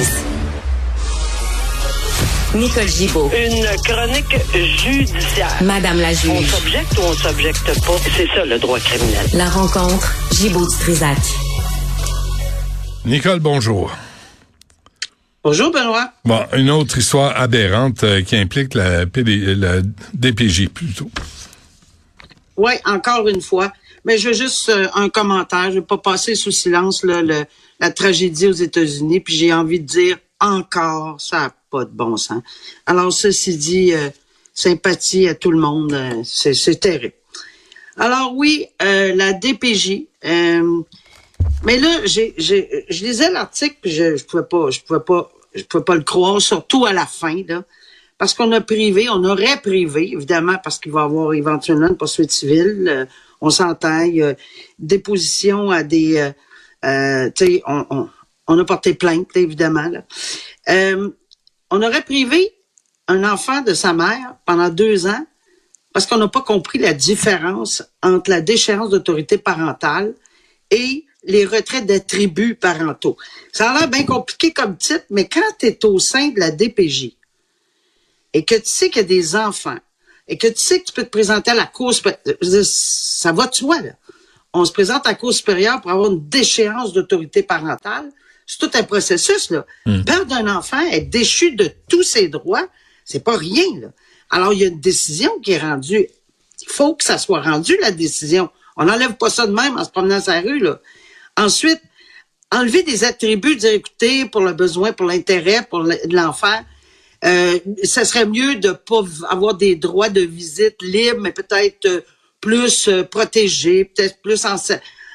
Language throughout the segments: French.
justice. Nicole Gibaud. Une chronique judiciaire. Madame la On juge. s'objecte ou on s'objecte pas? C'est ça le droit criminel. La rencontre Gibaud-Strisac. Nicole, bonjour. Bonjour, Benoît. Bon, une autre histoire aberrante euh, qui implique la, PD, la DPJ plutôt. Oui, encore une fois. Mais je veux juste euh, un commentaire. Je ne vais pas passer sous silence là, le- la tragédie aux États-Unis. Puis j'ai envie de dire encore, ça n'a pas de bon sens. Alors, ceci dit, euh, sympathie à tout le monde. euh, c'est terrible. Alors oui, euh, la DPJ. mais là, j'ai, je lisais l'article, puis je, je pouvais pas, je pouvais pas, je pouvais pas le croire, surtout à la fin, là, parce qu'on a privé, on aurait privé, évidemment, parce qu'il va y avoir éventuellement une poursuite civile. on s'entend, déposition à des, euh, tu sais, on, on, on a porté plainte, évidemment. Là. Euh, on aurait privé un enfant de sa mère pendant deux ans parce qu'on n'a pas compris la différence entre la déchéance d'autorité parentale et les retraits d'attributs parentaux. Ça a l'air bien compliqué comme titre, mais quand tu es au sein de la DPJ et que tu sais qu'il y a des enfants et que tu sais que tu peux te présenter à la dire, ça va de soi, là. On se présente à la Cour supérieure pour avoir une déchéance d'autorité parentale. C'est tout un processus, là. Perdre un enfant, être déchu de tous ses droits, c'est pas rien, là. Alors, il y a une décision qui est rendue. Il faut que ça soit rendu, la décision. On n'enlève pas ça de même en se promenant la rue, là. Ensuite, enlever des attributs, dire écoutez, pour le besoin, pour l'intérêt, pour l'enfant, euh, ça serait mieux de pas avoir des droits de visite libres, mais peut-être euh, plus euh, protégés, peut-être plus en,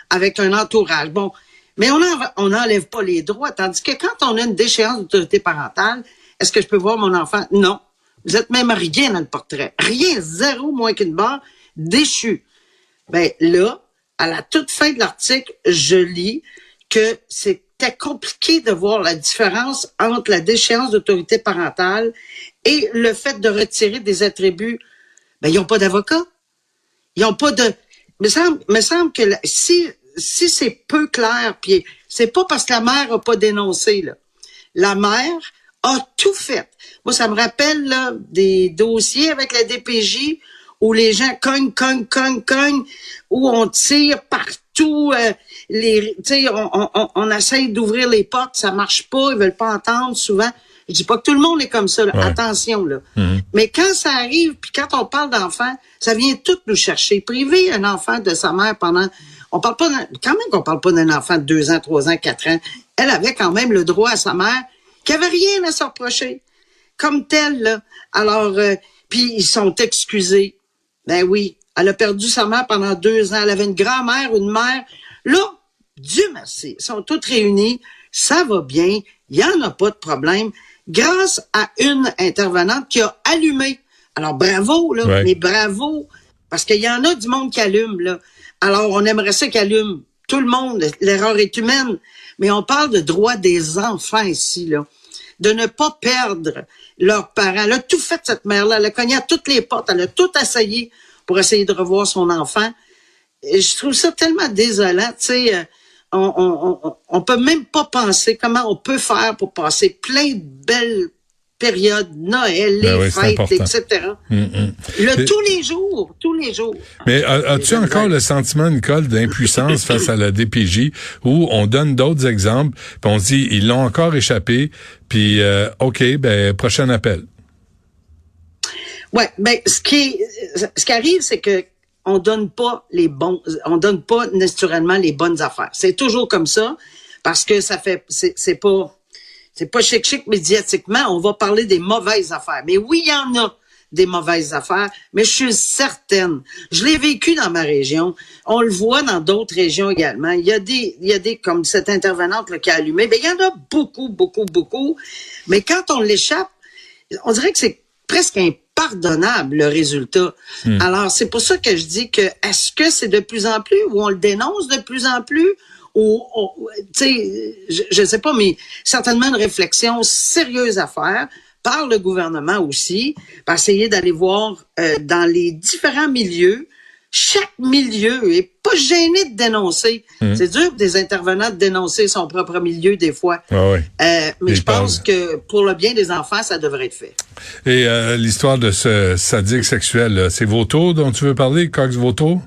avec un entourage. Bon, mais on n'enlève pas les droits, tandis que quand on a une déchéance d'autorité parentale, est-ce que je peux voir mon enfant? Non. Vous êtes même rien dans le portrait. Rien, zéro moins qu'une barre, déchu. Ben là, à la toute fin de l'article, je lis que c'était compliqué de voir la différence entre la déchéance d'autorité parentale et le fait de retirer des attributs. Ben, ils n'ont pas d'avocat. Ils n'ont pas de. Me semble, me semble que si, si c'est peu clair, puis c'est pas parce que la mère a pas dénoncé, là. La mère a tout fait. Moi, ça me rappelle là, des dossiers avec la DPJ où les gens cognent, cognent, cognent, cognent, où on tire partout. Euh, les, tu sais, on, on, on- essaye d'ouvrir les portes, ça marche pas, ils veulent pas entendre souvent. Je dis pas que tout le monde est comme ça, là. Ouais. attention là. Mais quand ça arrive, puis quand on parle d'enfants, ça vient tout nous chercher. Priver un enfant de sa mère pendant, on parle pas, d'un- quand même qu'on parle pas d'un enfant de deux ans, trois ans, quatre ans. Elle avait quand même le droit à sa mère, qui avait rien à se reprocher, comme telle là. Alors, euh, puis ils sont excusés. Ben oui, elle a perdu sa mère pendant deux ans. Elle avait une grand-mère, une mère. Là, Dieu merci, ils sont toutes réunies. Ça va bien. Il y en a pas de problème. Grâce à une intervenante qui a allumé. Alors, bravo, là. Ouais. Mais bravo. Parce qu'il y en a du monde qui allume, là. Alors, on aimerait ça qu'il allume. Tout le monde. L'erreur est humaine. Mais on parle de droit des enfants ici, là de ne pas perdre leurs parents. Elle a tout fait, cette mère-là. Elle a cogné à toutes les portes. Elle a tout essayé pour essayer de revoir son enfant. Et je trouve ça tellement désolant. Tu sais, euh, on, on, on, on peut même pas penser comment on peut faire pour passer plein de belles périodes, Noël, les Ben oui, fêtes, etc. Hum, hum. Le, tous les jours, tous les jours. Mais as-tu encore le sentiment, Nicole, d'impuissance face à la DPJ où on donne d'autres exemples, puis on se dit, ils l'ont encore échappé, puis euh, OK, ben prochain appel. Ouais, ben ce qui ce qui arrive c'est que on donne pas les bons on donne pas naturellement les bonnes affaires. C'est toujours comme ça parce que ça fait c'est pas c'est pas chic chic médiatiquement, on va parler des mauvaises affaires. Mais oui, il y en a des mauvaises affaires, mais je suis certaine. Je l'ai vécu dans ma région. On le voit dans d'autres régions également. Il y a des, il y a des, comme cette intervenante là, qui a allumé, mais il y en a beaucoup, beaucoup, beaucoup. Mais quand on l'échappe, on dirait que c'est presque impardonnable le résultat. Alors c'est pour ça que je dis que est-ce que c'est de plus en plus ou on le dénonce de plus en plus? Ou sais je, je sais pas mais certainement une réflexion sérieuse à faire par le gouvernement aussi, pour essayer d'aller voir euh, dans les différents milieux chaque milieu est pas gêné de dénoncer. Hum. C'est dur pour des intervenants de dénoncer son propre milieu des fois. Ah ouais. Euh, mais je pense que pour le bien des enfants, ça devrait être fait. Et euh, l'histoire de ce sadique sexuel, c'est Vautour dont tu veux parler, Cox Vautour?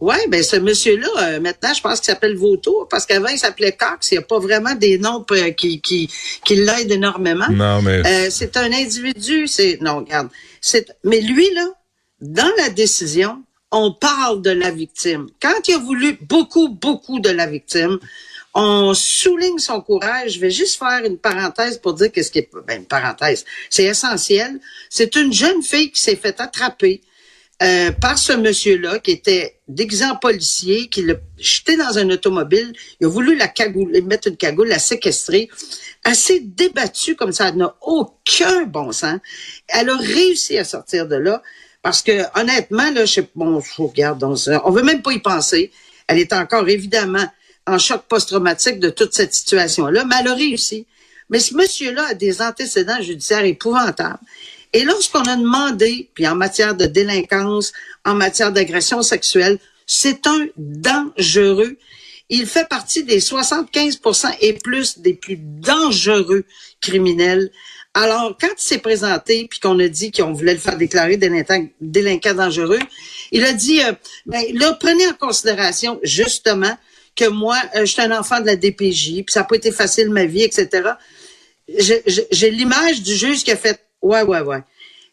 Oui, ben ce monsieur-là, euh, maintenant, je pense qu'il s'appelle Vautour, parce qu'avant, il s'appelait Cox. Il n'y a pas vraiment des noms qui, qui, qui l'aident énormément. Non, mais c'est un individu, c'est non, regarde, c'est mais lui là, dans la décision, on parle de la victime. Quand il a voulu beaucoup, beaucoup de la victime, on souligne son courage. Je vais juste faire une parenthèse pour dire qu'est-ce qui est ben, une parenthèse, c'est essentiel. C'est une jeune fille qui s'est fait attraper euh, par ce monsieur-là qui était déguisé en policier, qui l'a jeté dans un automobile. Il a voulu la cagoule, mettre une cagoule, la séquestrer. S'est débattue comme ça, elle n'a aucun bon sens. Elle a réussi à sortir de là parce que honnêtement, là, je sais, bon, je regarde, on, on veut même pas y penser. Elle est encore évidemment en choc post-traumatique de toute cette situation-là, mais elle a réussi. Mais ce monsieur-là a des antécédents judiciaires épouvantables. Et lorsqu'on a demandé, puis en matière de délinquance, en matière d'agression sexuelle, c'est un dangereux. Il fait partie des 75% et plus des plus dangereux criminels. Alors, quand il s'est présenté, puis qu'on a dit qu'on voulait le faire déclarer délinquant, délinquant dangereux, il a dit, euh, ben, là, prenez en considération, justement, que moi, euh, je suis un enfant de la DPJ, puis ça n'a pas été facile ma vie, etc. J'ai l'image du juge qui a fait, ouais, ouais, ouais.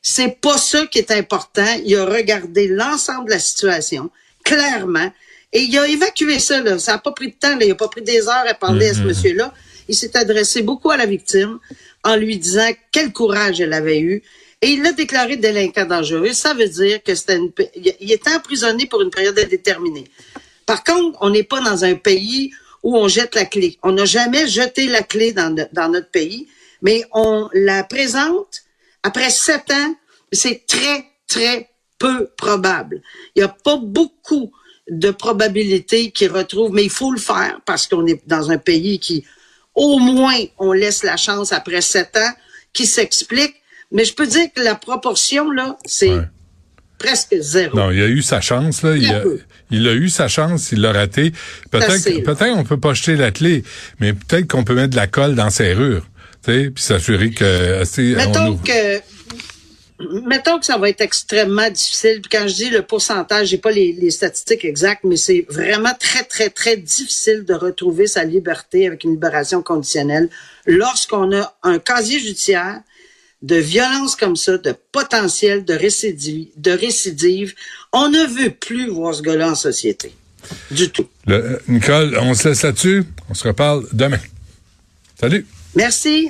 C'est pas ça qui est important. Il a regardé l'ensemble de la situation, clairement, et il a évacué ça. Là. Ça n'a pas pris de temps. Là. Il n'a pas pris des heures à parler à ce monsieur-là. Il s'est adressé beaucoup à la victime en lui disant quel courage elle avait eu. Et il l'a déclaré délinquant dangereux. Ça veut dire que c'était il était emprisonné pour une période indéterminée. Par contre, on n'est pas dans un pays où on jette la clé. On n'a jamais jeté la clé dans, dans notre pays, mais on la présente après sept ans. C'est très, très peu probable. Il n'y a pas beaucoup de probabilités qu'il retrouve, mais il faut le faire parce qu'on est dans un pays qui, au moins, on laisse la chance après sept ans, qui s'explique. Mais je peux dire que la proportion, là, c'est Ouais. presque zéro. non, il a eu sa chance, là. Il a, peu. il a eu sa chance, il l'a raté. Peut-être, peut-être on peut pas jeter la clé, mais peut-être qu'on peut mettre de la colle dans ses sais, puis s'assurer que, on Mettons ouvre- que mettons que ça va être extrêmement difficile. Puis quand je dis le pourcentage, j'ai pas les, les statistiques exactes, mais c'est vraiment très, très, très difficile de retrouver sa liberté avec une libération conditionnelle lorsqu'on a un casier judiciaire de violence comme ça, de potentiel de récidive, de récidive. On ne veut plus voir ce gars-là en société. Du tout. Le- euh, Nicole, on se laisse là-dessus. On se reparle demain. Salut. Merci.